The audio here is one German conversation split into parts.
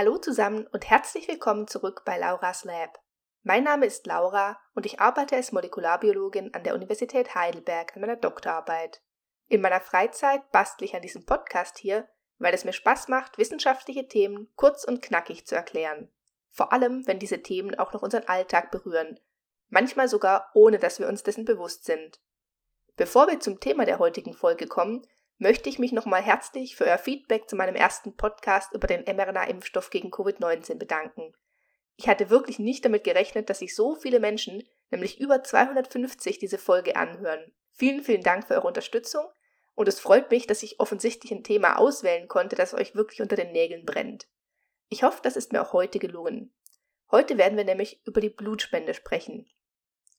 Hallo zusammen und herzlich willkommen zurück bei Laura's Lab. Mein Name ist Laura und ich arbeite als Molekularbiologin an der Universität Heidelberg an meiner Doktorarbeit. In meiner Freizeit bastle ich an diesem Podcast hier, weil es mir Spaß macht, wissenschaftliche Themen kurz und knackig zu erklären. Vor allem, wenn diese Themen auch noch unseren Alltag berühren, manchmal sogar ohne dass wir uns dessen bewusst sind. Bevor wir zum Thema der heutigen Folge kommen, möchte ich mich nochmal herzlich für euer Feedback zu meinem ersten Podcast über den mRNA-Impfstoff gegen Covid-19 bedanken. Ich hatte wirklich nicht damit gerechnet, dass sich so viele Menschen, nämlich über 250, diese Folge anhören. Vielen, vielen Dank für eure Unterstützung und es freut mich, dass ich offensichtlich ein Thema auswählen konnte, das euch wirklich unter den Nägeln brennt. Ich hoffe, das ist mir auch heute gelungen. Heute werden wir nämlich über die Blutspende sprechen.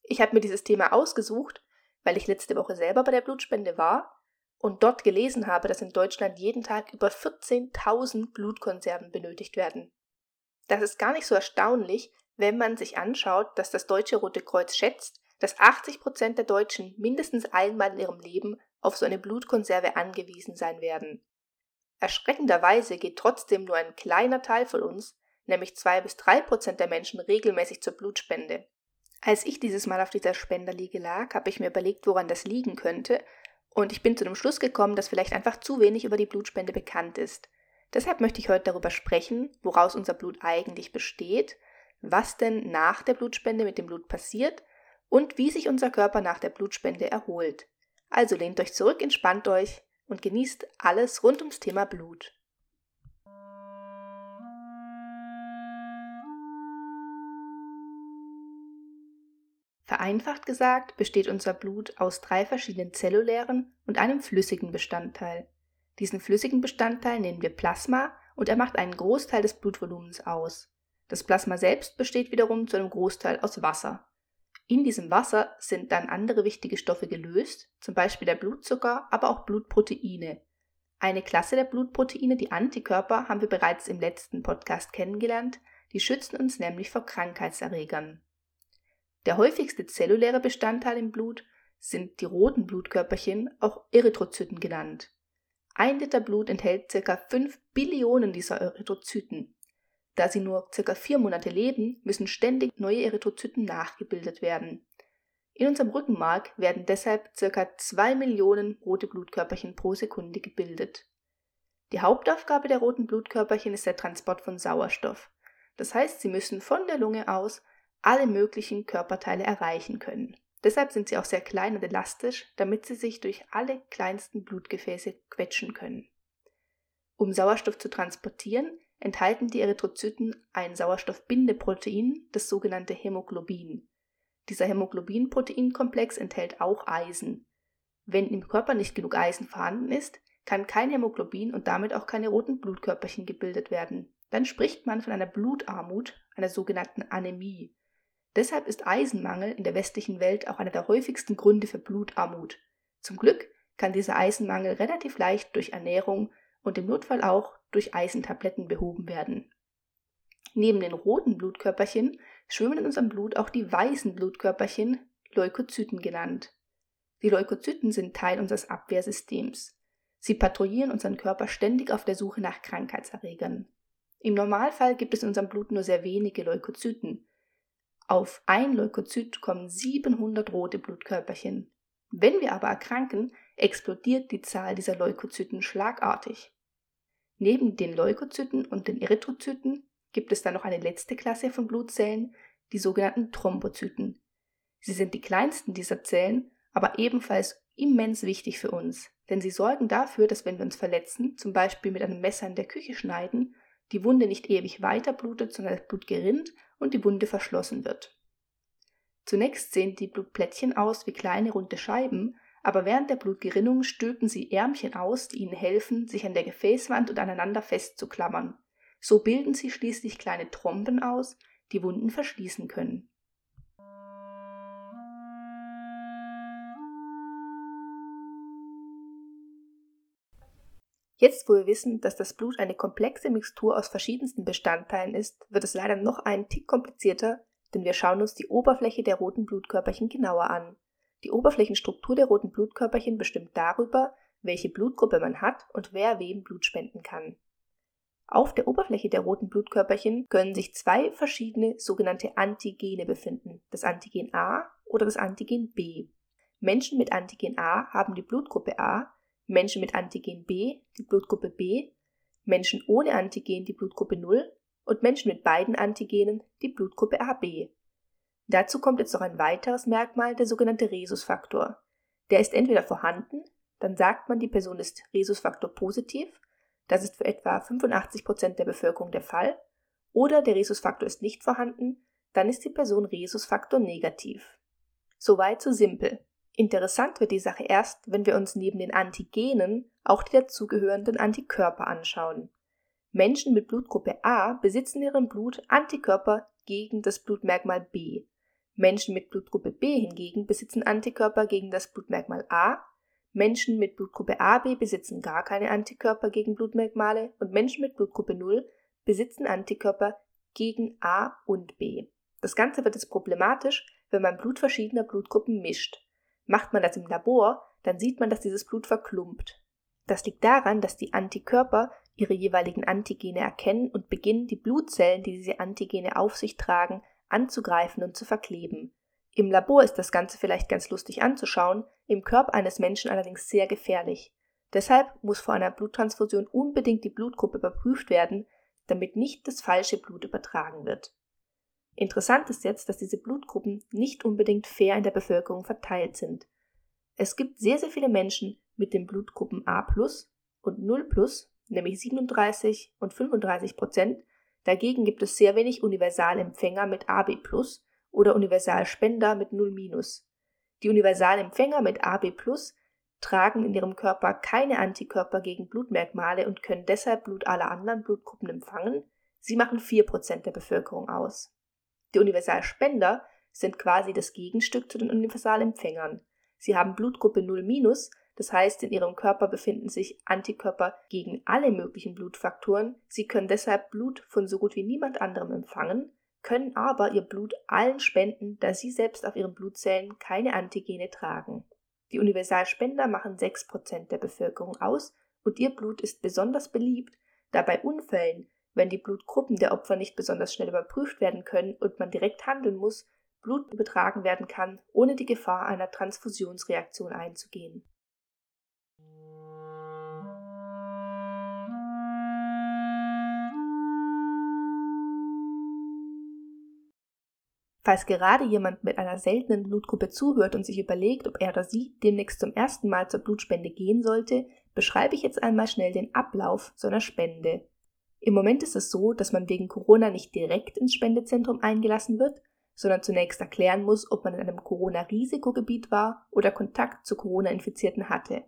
Ich habe mir dieses Thema ausgesucht, weil ich letzte Woche selber bei der Blutspende war und dort gelesen habe, dass in Deutschland jeden Tag über 14.000 Blutkonserven benötigt werden. Das ist gar nicht so erstaunlich, wenn man sich anschaut, dass das Deutsche Rote Kreuz schätzt, dass 80 Prozent der Deutschen mindestens einmal in ihrem Leben auf so eine Blutkonserve angewiesen sein werden. Erschreckenderweise geht trotzdem nur ein kleiner Teil von uns, nämlich zwei bis drei Prozent der Menschen regelmäßig zur Blutspende. Als ich dieses Mal auf dieser Spenderliege lag, habe ich mir überlegt, woran das liegen könnte und ich bin zu dem Schluss gekommen, dass vielleicht einfach zu wenig über die Blutspende bekannt ist. Deshalb möchte ich heute darüber sprechen, woraus unser Blut eigentlich besteht, was denn nach der Blutspende mit dem Blut passiert und wie sich unser Körper nach der Blutspende erholt. Also lehnt euch zurück, entspannt euch und genießt alles rund ums Thema Blut. Vereinfacht gesagt besteht unser Blut aus drei verschiedenen zellulären und einem flüssigen Bestandteil. Diesen flüssigen Bestandteil nennen wir Plasma und er macht einen Großteil des Blutvolumens aus. Das Plasma selbst besteht wiederum zu einem Großteil aus Wasser. In diesem Wasser sind dann andere wichtige Stoffe gelöst, zum Beispiel der Blutzucker, aber auch Blutproteine. Eine Klasse der Blutproteine, die Antikörper, haben wir bereits im letzten Podcast kennengelernt, die schützen uns nämlich vor Krankheitserregern. Der häufigste zelluläre Bestandteil im Blut sind die roten Blutkörperchen, auch Erythrozyten genannt. Ein Liter Blut enthält ca. 5 Billionen dieser Erythrozyten. Da sie nur ca. vier Monate leben, müssen ständig neue Erythrozyten nachgebildet werden. In unserem Rückenmark werden deshalb ca. 2 Millionen rote Blutkörperchen pro Sekunde gebildet. Die Hauptaufgabe der roten Blutkörperchen ist der Transport von Sauerstoff. Das heißt, sie müssen von der Lunge aus alle möglichen Körperteile erreichen können. Deshalb sind sie auch sehr klein und elastisch, damit sie sich durch alle kleinsten Blutgefäße quetschen können. Um Sauerstoff zu transportieren, enthalten die Erythrozyten ein Sauerstoffbindeprotein, das sogenannte Hämoglobin. Dieser Hämoglobin-Proteinkomplex enthält auch Eisen. Wenn im Körper nicht genug Eisen vorhanden ist, kann kein Hämoglobin und damit auch keine roten Blutkörperchen gebildet werden. Dann spricht man von einer Blutarmut, einer sogenannten Anämie. Deshalb ist Eisenmangel in der westlichen Welt auch einer der häufigsten Gründe für Blutarmut. Zum Glück kann dieser Eisenmangel relativ leicht durch Ernährung und im Notfall auch durch Eisentabletten behoben werden. Neben den roten Blutkörperchen schwimmen in unserem Blut auch die weißen Blutkörperchen, Leukozyten genannt. Die Leukozyten sind Teil unseres Abwehrsystems. Sie patrouillieren unseren Körper ständig auf der Suche nach Krankheitserregern. Im Normalfall gibt es in unserem Blut nur sehr wenige Leukozyten, auf ein Leukozyt kommen 700 rote Blutkörperchen. Wenn wir aber erkranken, explodiert die Zahl dieser Leukozyten schlagartig. Neben den Leukozyten und den Erythrozyten gibt es dann noch eine letzte Klasse von Blutzellen, die sogenannten Thrombozyten. Sie sind die kleinsten dieser Zellen, aber ebenfalls immens wichtig für uns, denn sie sorgen dafür, dass wenn wir uns verletzen, zum Beispiel mit einem Messer in der Küche schneiden, die Wunde nicht ewig weiter blutet, sondern das Blut gerinnt und die Wunde verschlossen wird. Zunächst sehen die Blutplättchen aus wie kleine runde Scheiben, aber während der Blutgerinnung stülpen sie Ärmchen aus, die ihnen helfen, sich an der Gefäßwand und aneinander festzuklammern. So bilden sie schließlich kleine Tromben aus, die Wunden verschließen können. Jetzt, wo wir wissen, dass das Blut eine komplexe Mixtur aus verschiedensten Bestandteilen ist, wird es leider noch einen Tick komplizierter, denn wir schauen uns die Oberfläche der roten Blutkörperchen genauer an. Die Oberflächenstruktur der roten Blutkörperchen bestimmt darüber, welche Blutgruppe man hat und wer wem Blut spenden kann. Auf der Oberfläche der roten Blutkörperchen können sich zwei verschiedene sogenannte Antigene befinden, das Antigen A oder das Antigen B. Menschen mit Antigen A haben die Blutgruppe A, Menschen mit Antigen B die Blutgruppe B, Menschen ohne Antigen die Blutgruppe 0 und Menschen mit beiden Antigenen die Blutgruppe AB. Dazu kommt jetzt noch ein weiteres Merkmal, der sogenannte Rhesusfaktor. Der ist entweder vorhanden, dann sagt man, die Person ist Rhesusfaktor positiv, das ist für etwa 85 Prozent der Bevölkerung der Fall, oder der Rhesusfaktor ist nicht vorhanden, dann ist die Person Rhesusfaktor negativ. Soweit so simpel. Interessant wird die Sache erst, wenn wir uns neben den Antigenen auch die dazugehörenden Antikörper anschauen. Menschen mit Blutgruppe A besitzen in ihrem Blut Antikörper gegen das Blutmerkmal B. Menschen mit Blutgruppe B hingegen besitzen Antikörper gegen das Blutmerkmal A. Menschen mit Blutgruppe AB besitzen gar keine Antikörper gegen Blutmerkmale und Menschen mit Blutgruppe 0 besitzen Antikörper gegen A und B. Das Ganze wird jetzt problematisch, wenn man Blut verschiedener Blutgruppen mischt. Macht man das im Labor, dann sieht man, dass dieses Blut verklumpt. Das liegt daran, dass die Antikörper ihre jeweiligen Antigene erkennen und beginnen, die Blutzellen, die diese Antigene auf sich tragen, anzugreifen und zu verkleben. Im Labor ist das Ganze vielleicht ganz lustig anzuschauen, im Körper eines Menschen allerdings sehr gefährlich. Deshalb muss vor einer Bluttransfusion unbedingt die Blutgruppe überprüft werden, damit nicht das falsche Blut übertragen wird. Interessant ist jetzt, dass diese Blutgruppen nicht unbedingt fair in der Bevölkerung verteilt sind. Es gibt sehr, sehr viele Menschen mit den Blutgruppen A und 0 nämlich 37 und 35 Prozent. Dagegen gibt es sehr wenig Universalempfänger mit AB oder Universalspender mit 0 Die Universalempfänger mit AB tragen in ihrem Körper keine Antikörper gegen Blutmerkmale und können deshalb Blut aller anderen Blutgruppen empfangen. Sie machen 4% der Bevölkerung aus. Die Universalspender sind quasi das Gegenstück zu den Universalempfängern. Sie haben Blutgruppe 0 das heißt, in ihrem Körper befinden sich Antikörper gegen alle möglichen Blutfaktoren. Sie können deshalb Blut von so gut wie niemand anderem empfangen, können aber ihr Blut allen spenden, da sie selbst auf ihren Blutzellen keine Antigene tragen. Die Universalspender machen 6% der Bevölkerung aus und ihr Blut ist besonders beliebt, da bei Unfällen wenn die Blutgruppen der Opfer nicht besonders schnell überprüft werden können und man direkt handeln muss, Blut übertragen werden kann, ohne die Gefahr einer Transfusionsreaktion einzugehen. Falls gerade jemand mit einer seltenen Blutgruppe zuhört und sich überlegt, ob er oder sie demnächst zum ersten Mal zur Blutspende gehen sollte, beschreibe ich jetzt einmal schnell den Ablauf so einer Spende. Im Moment ist es so, dass man wegen Corona nicht direkt ins Spendezentrum eingelassen wird, sondern zunächst erklären muss, ob man in einem Corona-Risikogebiet war oder Kontakt zu Corona-Infizierten hatte.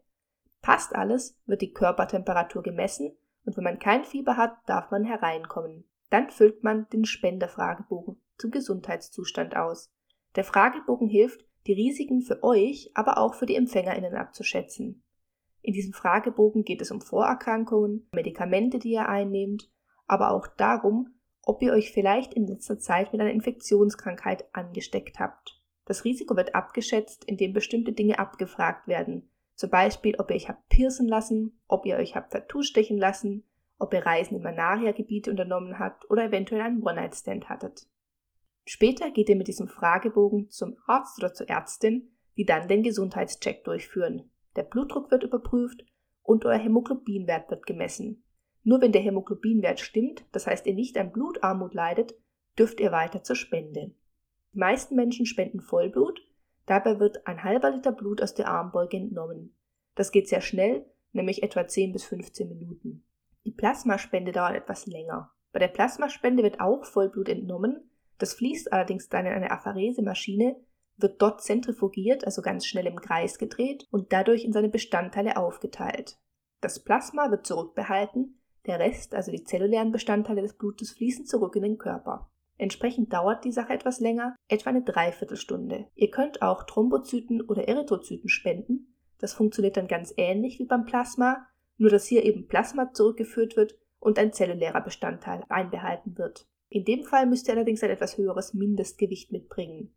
Passt alles, wird die Körpertemperatur gemessen und wenn man kein Fieber hat, darf man hereinkommen. Dann füllt man den Spenderfragebogen zum Gesundheitszustand aus. Der Fragebogen hilft, die Risiken für euch, aber auch für die EmpfängerInnen abzuschätzen. In diesem Fragebogen geht es um Vorerkrankungen, Medikamente, die ihr einnehmt, aber auch darum, ob ihr euch vielleicht in letzter Zeit mit einer Infektionskrankheit angesteckt habt. Das Risiko wird abgeschätzt, indem bestimmte Dinge abgefragt werden. Zum Beispiel, ob ihr euch habt piercen lassen, ob ihr euch habt Tattoo stechen lassen, ob ihr Reisen in Malaria-Gebiete unternommen habt oder eventuell einen One-Night-Stand hattet. Später geht ihr mit diesem Fragebogen zum Arzt oder zur Ärztin, die dann den Gesundheitscheck durchführen der Blutdruck wird überprüft und euer Hämoglobinwert wird gemessen. Nur wenn der Hämoglobinwert stimmt, das heißt ihr nicht an Blutarmut leidet, dürft ihr weiter zur Spende. Die meisten Menschen spenden Vollblut, dabei wird ein halber Liter Blut aus der Armbeuge entnommen. Das geht sehr schnell, nämlich etwa 10 bis 15 Minuten. Die Plasmaspende dauert etwas länger. Bei der Plasmaspende wird auch Vollblut entnommen, das fließt allerdings dann in eine Apharesemaschine, wird dort zentrifugiert, also ganz schnell im Kreis gedreht und dadurch in seine Bestandteile aufgeteilt. Das Plasma wird zurückbehalten, der Rest, also die zellulären Bestandteile des Blutes, fließen zurück in den Körper. Entsprechend dauert die Sache etwas länger, etwa eine Dreiviertelstunde. Ihr könnt auch Thrombozyten oder Erythrozyten spenden. Das funktioniert dann ganz ähnlich wie beim Plasma, nur dass hier eben Plasma zurückgeführt wird und ein zellulärer Bestandteil einbehalten wird. In dem Fall müsst ihr allerdings ein etwas höheres Mindestgewicht mitbringen.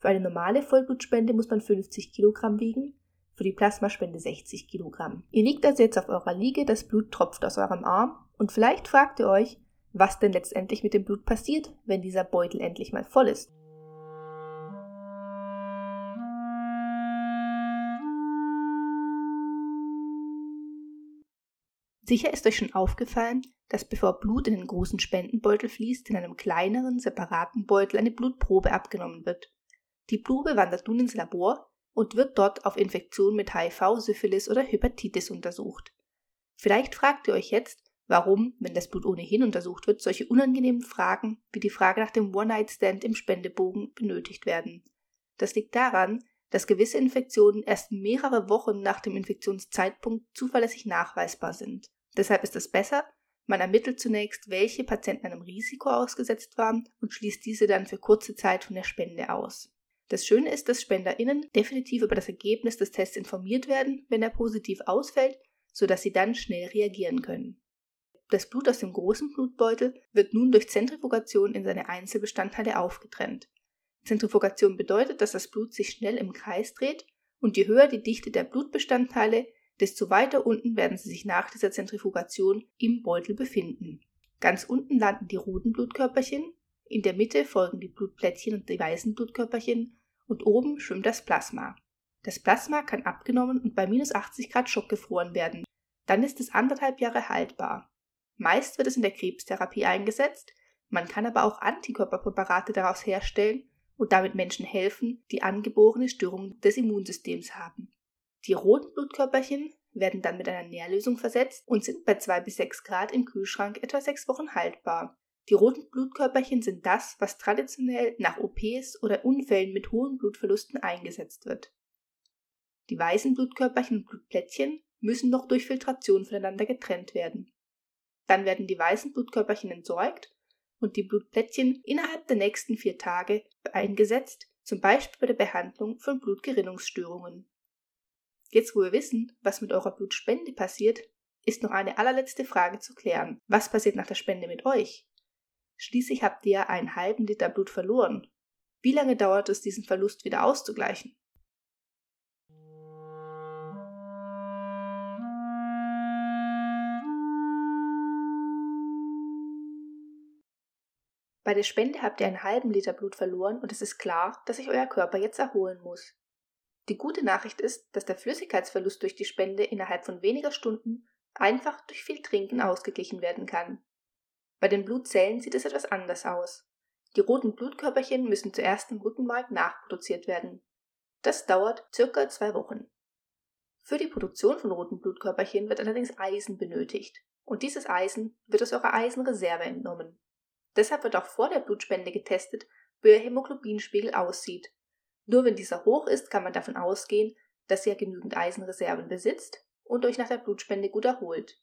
Für eine normale Vollblutspende muss man 50 Kilogramm wiegen, für die Plasmaspende 60 Kilogramm. Ihr liegt also jetzt auf eurer Liege, das Blut tropft aus eurem Arm und vielleicht fragt ihr euch, was denn letztendlich mit dem Blut passiert, wenn dieser Beutel endlich mal voll ist. Sicher ist euch schon aufgefallen, dass bevor Blut in den großen Spendenbeutel fließt, in einem kleineren, separaten Beutel eine Blutprobe abgenommen wird. Die Probe wandert nun ins Labor und wird dort auf Infektionen mit HIV, Syphilis oder Hepatitis untersucht. Vielleicht fragt ihr euch jetzt, warum, wenn das Blut ohnehin untersucht wird, solche unangenehmen Fragen wie die Frage nach dem One-Night-Stand im Spendebogen benötigt werden. Das liegt daran, dass gewisse Infektionen erst mehrere Wochen nach dem Infektionszeitpunkt zuverlässig nachweisbar sind. Deshalb ist es besser, man ermittelt zunächst, welche Patienten einem Risiko ausgesetzt waren und schließt diese dann für kurze Zeit von der Spende aus. Das Schöne ist, dass SpenderInnen definitiv über das Ergebnis des Tests informiert werden, wenn er positiv ausfällt, sodass sie dann schnell reagieren können. Das Blut aus dem großen Blutbeutel wird nun durch Zentrifugation in seine Einzelbestandteile aufgetrennt. Zentrifugation bedeutet, dass das Blut sich schnell im Kreis dreht und je höher die Dichte der Blutbestandteile, desto weiter unten werden sie sich nach dieser Zentrifugation im Beutel befinden. Ganz unten landen die roten Blutkörperchen, in der Mitte folgen die Blutplättchen und die weißen Blutkörperchen und oben schwimmt das Plasma. Das Plasma kann abgenommen und bei minus 80 Grad Schock gefroren werden. Dann ist es anderthalb Jahre haltbar. Meist wird es in der Krebstherapie eingesetzt, man kann aber auch Antikörperpräparate daraus herstellen und damit Menschen helfen, die angeborene Störungen des Immunsystems haben. Die roten Blutkörperchen werden dann mit einer Nährlösung versetzt und sind bei 2 bis 6 Grad im Kühlschrank etwa 6 Wochen haltbar. Die roten Blutkörperchen sind das, was traditionell nach OPs oder Unfällen mit hohen Blutverlusten eingesetzt wird. Die weißen Blutkörperchen und Blutplättchen müssen noch durch Filtration voneinander getrennt werden. Dann werden die weißen Blutkörperchen entsorgt und die Blutplättchen innerhalb der nächsten vier Tage eingesetzt, zum Beispiel bei der Behandlung von Blutgerinnungsstörungen. Jetzt, wo wir wissen, was mit eurer Blutspende passiert, ist noch eine allerletzte Frage zu klären. Was passiert nach der Spende mit euch? Schließlich habt ihr einen halben Liter Blut verloren. Wie lange dauert es, diesen Verlust wieder auszugleichen? Bei der Spende habt ihr einen halben Liter Blut verloren und es ist klar, dass sich euer Körper jetzt erholen muss. Die gute Nachricht ist, dass der Flüssigkeitsverlust durch die Spende innerhalb von weniger Stunden einfach durch viel Trinken ausgeglichen werden kann. Bei den Blutzellen sieht es etwas anders aus. Die roten Blutkörperchen müssen zuerst im Rückenmark nachproduziert werden. Das dauert circa zwei Wochen. Für die Produktion von roten Blutkörperchen wird allerdings Eisen benötigt. Und dieses Eisen wird aus eurer Eisenreserve entnommen. Deshalb wird auch vor der Blutspende getestet, wie euer Hämoglobinspiegel aussieht nur wenn dieser hoch ist, kann man davon ausgehen, dass ihr genügend Eisenreserven besitzt und euch nach der Blutspende gut erholt.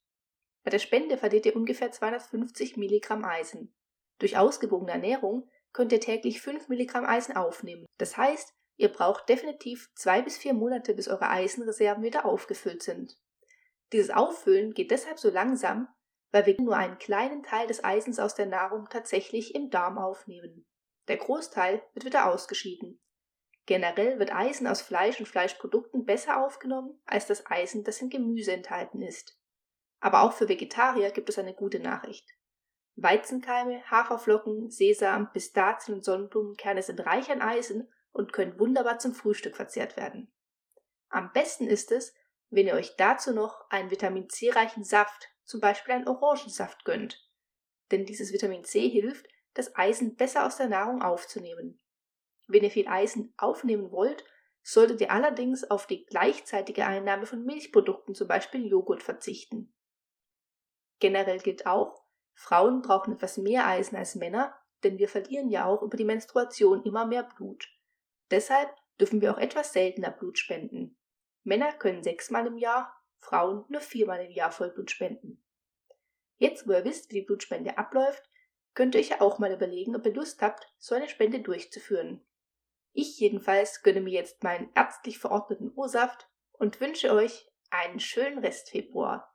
Bei der Spende verliert ihr ungefähr 250 Milligramm Eisen. Durch ausgewogene Ernährung könnt ihr täglich 5 Milligramm Eisen aufnehmen. Das heißt, ihr braucht definitiv zwei bis vier Monate, bis eure Eisenreserven wieder aufgefüllt sind. Dieses Auffüllen geht deshalb so langsam, weil wir nur einen kleinen Teil des Eisens aus der Nahrung tatsächlich im Darm aufnehmen. Der Großteil wird wieder ausgeschieden. Generell wird Eisen aus Fleisch und Fleischprodukten besser aufgenommen als das Eisen, das in Gemüse enthalten ist. Aber auch für Vegetarier gibt es eine gute Nachricht. Weizenkeime, Haferflocken, Sesam, Pistazien und Sonnenblumenkerne sind reich an Eisen und können wunderbar zum Frühstück verzehrt werden. Am besten ist es, wenn ihr euch dazu noch einen Vitamin C reichen Saft, zum Beispiel einen Orangensaft gönnt. Denn dieses Vitamin C hilft, das Eisen besser aus der Nahrung aufzunehmen. Wenn ihr viel Eisen aufnehmen wollt, solltet ihr allerdings auf die gleichzeitige Einnahme von Milchprodukten, zum Beispiel Joghurt, verzichten. Generell gilt auch, Frauen brauchen etwas mehr Eisen als Männer, denn wir verlieren ja auch über die Menstruation immer mehr Blut. Deshalb dürfen wir auch etwas seltener Blut spenden. Männer können sechsmal im Jahr, Frauen nur viermal im Jahr Vollblut spenden. Jetzt, wo ihr wisst, wie die Blutspende abläuft, könnt ihr euch ja auch mal überlegen, ob ihr Lust habt, so eine Spende durchzuführen. Ich jedenfalls gönne mir jetzt meinen ärztlich verordneten O-Saft und wünsche euch einen schönen Rest Februar.